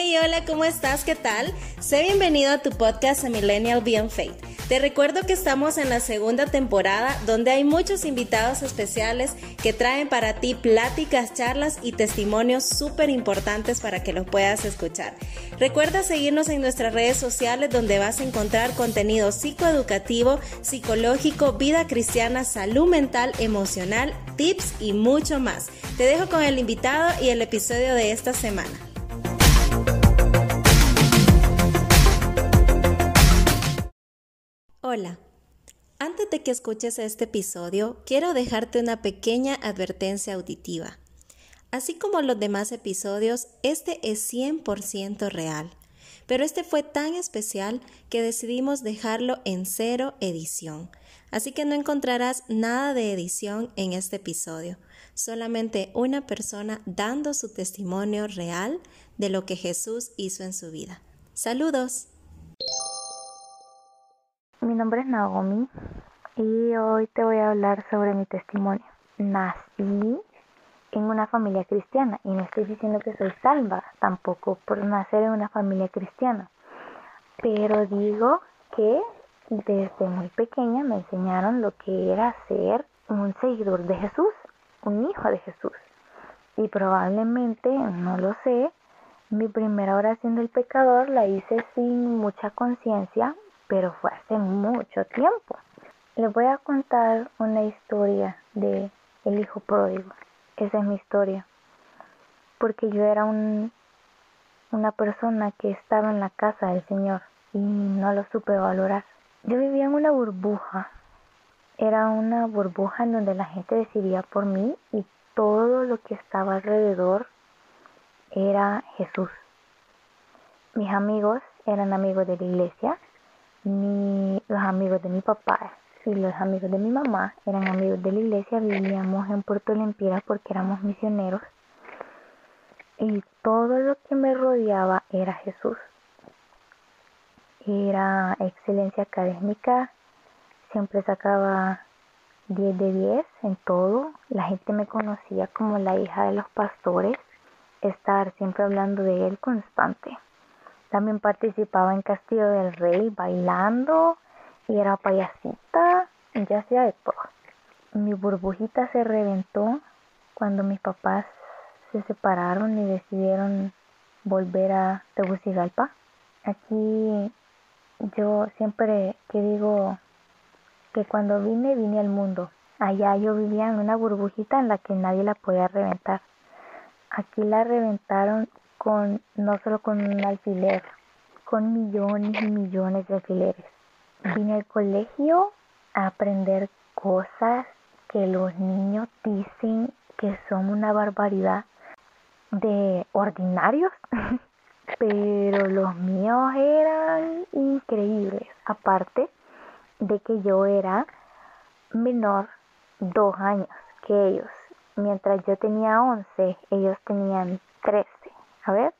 Hey, hola, ¿cómo estás? ¿Qué tal? Sé bienvenido a tu podcast A Millennial Beyond Faith. Te recuerdo que estamos en la segunda temporada donde hay muchos invitados especiales que traen para ti pláticas, charlas y testimonios súper importantes para que los puedas escuchar. Recuerda seguirnos en nuestras redes sociales donde vas a encontrar contenido psicoeducativo, psicológico, vida cristiana, salud mental, emocional, tips y mucho más. Te dejo con el invitado y el episodio de esta semana. Hola. Antes de que escuches este episodio, quiero dejarte una pequeña advertencia auditiva. Así como los demás episodios, este es 100% real, pero este fue tan especial que decidimos dejarlo en cero edición. Así que no encontrarás nada de edición en este episodio, solamente una persona dando su testimonio real de lo que Jesús hizo en su vida. Saludos. Mi nombre es Naomi y hoy te voy a hablar sobre mi testimonio. Nací en una familia cristiana y no estoy diciendo que soy salva tampoco por nacer en una familia cristiana, pero digo que desde muy pequeña me enseñaron lo que era ser un seguidor de Jesús, un hijo de Jesús. Y probablemente, no lo sé, mi primera oración del pecador la hice sin mucha conciencia pero fue hace mucho tiempo. Les voy a contar una historia de el hijo pródigo. Esa es mi historia. Porque yo era un, una persona que estaba en la casa del Señor y no lo supe valorar. Yo vivía en una burbuja. Era una burbuja en donde la gente decidía por mí y todo lo que estaba alrededor era Jesús. Mis amigos eran amigos de la iglesia mi, los amigos de mi papá y los amigos de mi mamá eran amigos de la iglesia, vivíamos en Puerto Lempiras porque éramos misioneros y todo lo que me rodeaba era Jesús. Era excelencia académica, siempre sacaba 10 de 10 en todo, la gente me conocía como la hija de los pastores, estar siempre hablando de él constante. También participaba en Castillo del Rey bailando y era payasita y ya hacía de todo. Mi burbujita se reventó cuando mis papás se separaron y decidieron volver a Tegucigalpa. Aquí yo siempre que digo que cuando vine vine al mundo. Allá yo vivía en una burbujita en la que nadie la podía reventar. Aquí la reventaron con no solo con un alfiler, con millones y millones de alfileres. Vine al colegio a aprender cosas que los niños dicen que son una barbaridad de ordinarios, pero los míos eran increíbles. Aparte de que yo era menor dos años que ellos. Mientras yo tenía 11, ellos tenían 13. A ver,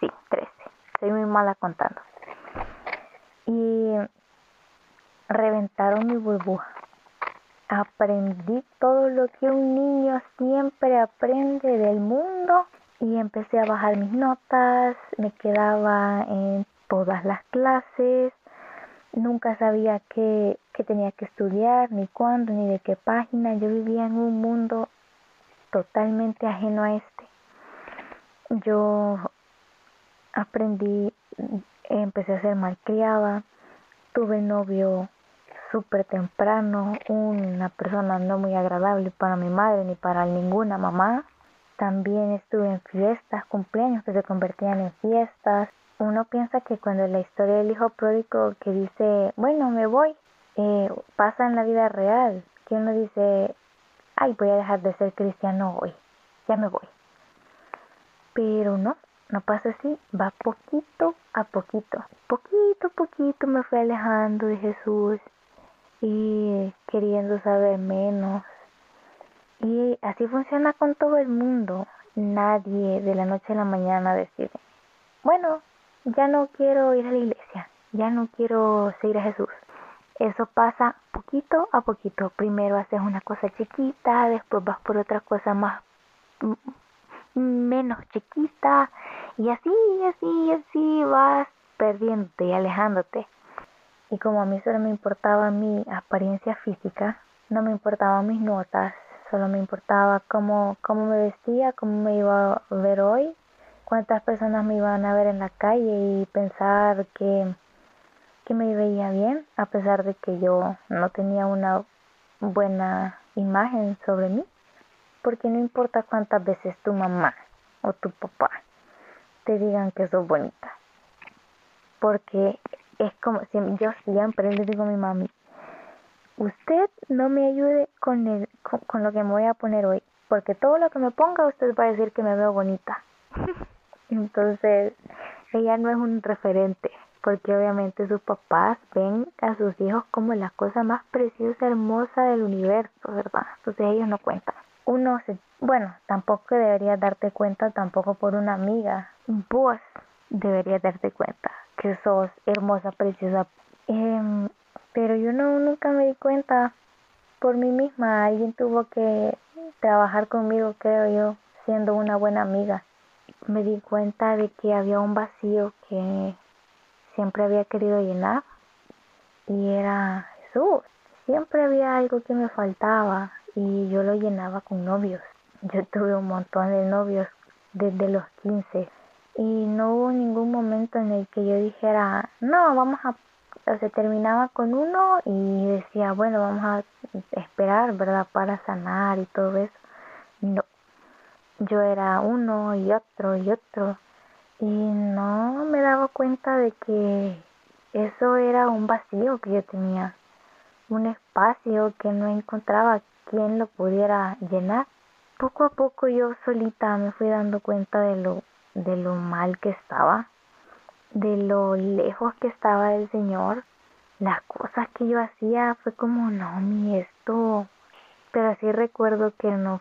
sí, 13. Soy muy mala contando. Y reventaron mi burbuja. Aprendí todo lo que un niño siempre aprende del mundo y empecé a bajar mis notas, me quedaba en todas las clases, nunca sabía qué, qué tenía que estudiar, ni cuándo, ni de qué página. Yo vivía en un mundo totalmente ajeno a este yo aprendí, empecé a ser malcriada, tuve novio súper temprano, una persona no muy agradable para mi madre ni para ninguna mamá. También estuve en fiestas, cumpleaños que se convertían en fiestas. Uno piensa que cuando la historia del hijo pródigo que dice, bueno, me voy, eh, pasa en la vida real. Que uno dice, ay, voy a dejar de ser cristiano hoy, ya me voy. Pero no, no pasa así, va poquito a poquito. Poquito a poquito me fui alejando de Jesús y queriendo saber menos. Y así funciona con todo el mundo. Nadie de la noche a la mañana decide, bueno, ya no quiero ir a la iglesia, ya no quiero seguir a Jesús. Eso pasa poquito a poquito. Primero haces una cosa chiquita, después vas por otra cosa más menos chiquita Y así, así, así vas perdiéndote y alejándote. Y como a mí solo me importaba mi apariencia física, no me importaban mis notas, solo me importaba cómo, cómo me vestía, cómo me iba a ver hoy, cuántas personas me iban a ver en la calle y pensar que, que me veía bien, a pesar de que yo no tenía una buena imagen sobre mí. Porque no importa cuántas veces tu mamá o tu papá te digan que sos bonita. Porque es como, yo siempre le digo a mi mami, usted no me ayude con, el, con, lo que me voy a poner hoy, porque todo lo que me ponga usted va a decir que me veo bonita. Entonces, ella no es un referente, porque obviamente sus papás ven a sus hijos como la cosa más preciosa, hermosa del universo, ¿verdad? Entonces ellos no cuentan. Uno se, bueno, tampoco deberías darte cuenta tampoco por una amiga. Vos deberías darte cuenta que sos hermosa, preciosa. Eh, pero yo no nunca me di cuenta por mí misma. Alguien tuvo que trabajar conmigo, creo yo, siendo una buena amiga. Me di cuenta de que había un vacío que siempre había querido llenar y era Jesús. Siempre había algo que me faltaba y yo lo llenaba con novios. Yo tuve un montón de novios desde los 15 y no hubo ningún momento en el que yo dijera, no, vamos a o sea, terminaba con uno y decía, bueno, vamos a esperar, ¿verdad? Para sanar y todo eso. No, yo era uno y otro y otro y no me daba cuenta de que eso era un vacío que yo tenía, un espacio que no encontraba quien lo pudiera llenar. Poco a poco yo solita me fui dando cuenta de lo, de lo mal que estaba de lo lejos que estaba del Señor, las cosas que yo hacía fue como, no, mi esto, pero sí recuerdo que no,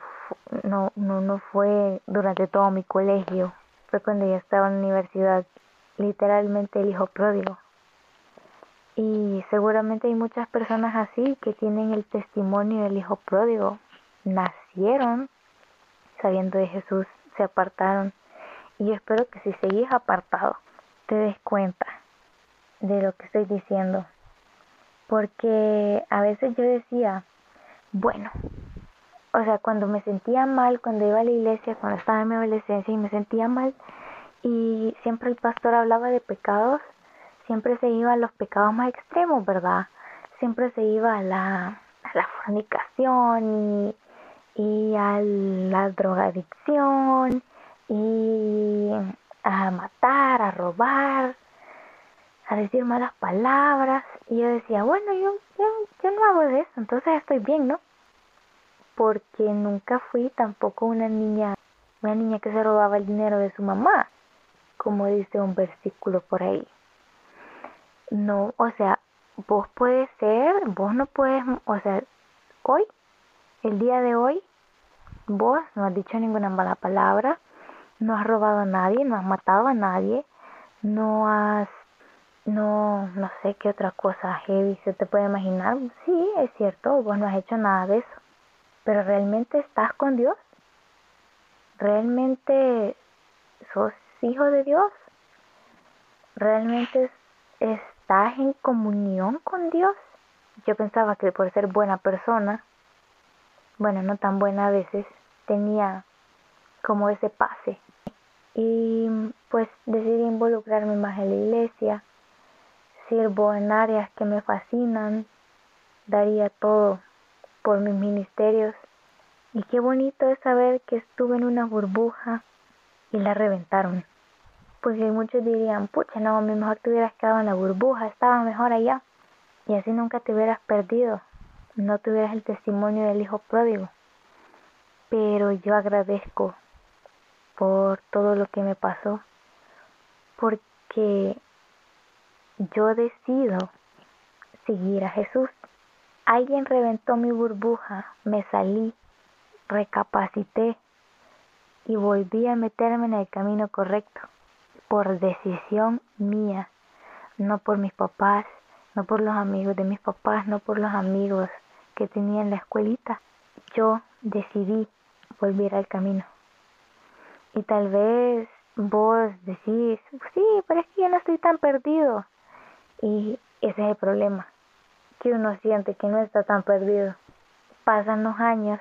no, no, no fue durante todo mi colegio, fue cuando yo estaba en la universidad, literalmente el hijo pródigo. Y seguramente hay muchas personas así que tienen el testimonio del hijo pródigo. Nacieron sabiendo de Jesús, se apartaron. Y yo espero que si seguís apartado, te des cuenta de lo que estoy diciendo. Porque a veces yo decía, bueno, o sea, cuando me sentía mal, cuando iba a la iglesia, cuando estaba en mi adolescencia y me sentía mal, y siempre el pastor hablaba de pecados, siempre se iba a los pecados más extremos, ¿verdad? Siempre se iba a la, fornicación y, a la drogadicción y a matar, a robar, a decir malas palabras. Y yo decía, bueno, yo, yo, no hago de eso, entonces estoy bien, ¿no? Porque nunca fui tampoco una niña, una niña que se robaba el dinero de su mamá, como dice un versículo por ahí. No, o sea, vos puedes ser, vos no puedes, o sea, hoy, el día de hoy, vos no has dicho ninguna mala palabra, no has robado a nadie, no has matado a nadie, no has, no, no sé qué otra cosa heavy se te puede imaginar. Sí, es cierto, vos no has hecho nada de eso, pero realmente estás con Dios, realmente sos hijo de Dios, realmente estás en comunión con Dios. Yo pensaba que por ser buena persona, bueno, no tan buena a veces, tenía como ese pase y pues decidí involucrarme más en la iglesia. Sirvo en áreas que me fascinan, daría todo por mis ministerios. Y qué bonito es saber que estuve en una burbuja y la reventaron. Porque muchos dirían, pucha, no, mejor te hubieras quedado en la burbuja, estaba mejor allá. Y así nunca te hubieras perdido, no tuvieras el testimonio del hijo pródigo. Pero yo agradezco por todo lo que me pasó, porque yo decido seguir a Jesús. Alguien reventó mi burbuja, me salí, recapacité y volví a meterme en el camino correcto, por decisión mía, no por mis papás, no por los amigos de mis papás, no por los amigos que tenía en la escuelita. Yo decidí volver al camino. Y tal vez vos decís, sí, pero es que yo no estoy tan perdido. Y ese es el problema, que uno siente que no está tan perdido. Pasan los años,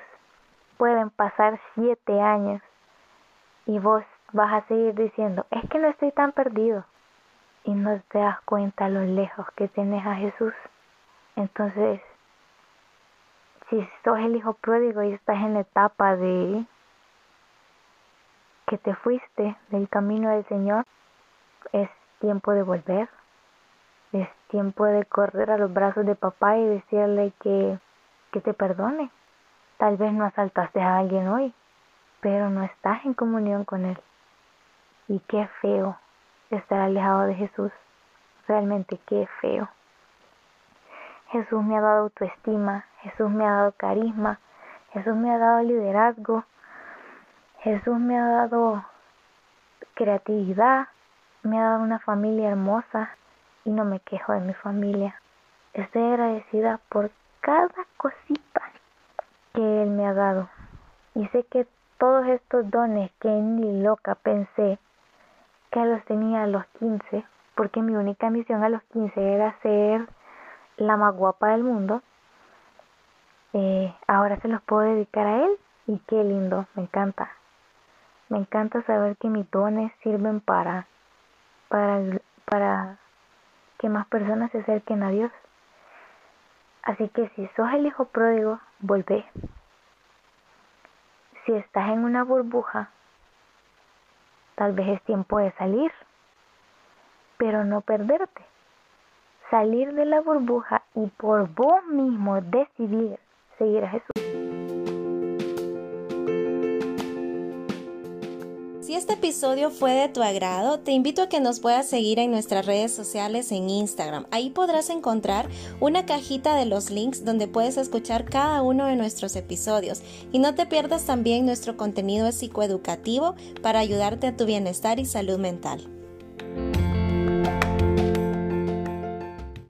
pueden pasar siete años, y vos vas a seguir diciendo, es que no estoy tan perdido. Y no te das cuenta lo lejos que tienes a Jesús. Entonces, si sos el hijo pródigo y estás en la etapa de que te fuiste del camino del Señor, es tiempo de volver. Es tiempo de correr a los brazos de papá y decirle que, que te perdone. Tal vez no asaltaste a alguien hoy, pero no estás en comunión con Él. Y qué feo estar alejado de Jesús. Realmente qué feo. Jesús me ha dado autoestima, Jesús me ha dado carisma, Jesús me ha dado liderazgo, Jesús me ha dado creatividad, me ha dado una familia hermosa y no me quejo de mi familia. Estoy agradecida por cada cosita que Él me ha dado. Y sé que todos estos dones que ni loca pensé que los tenía a los 15, porque mi única misión a los 15 era ser la más guapa del mundo, eh, ahora se los puedo dedicar a él y qué lindo, me encanta. Me encanta saber que mis dones sirven para, para, para que más personas se acerquen a Dios. Así que si sos el hijo pródigo, volvé. Si estás en una burbuja, tal vez es tiempo de salir, pero no perderte. Salir de la burbuja y por vos mismo decidir seguir a Jesús. Si este episodio fue de tu agrado, te invito a que nos puedas seguir en nuestras redes sociales en Instagram. Ahí podrás encontrar una cajita de los links donde puedes escuchar cada uno de nuestros episodios. Y no te pierdas también nuestro contenido psicoeducativo para ayudarte a tu bienestar y salud mental.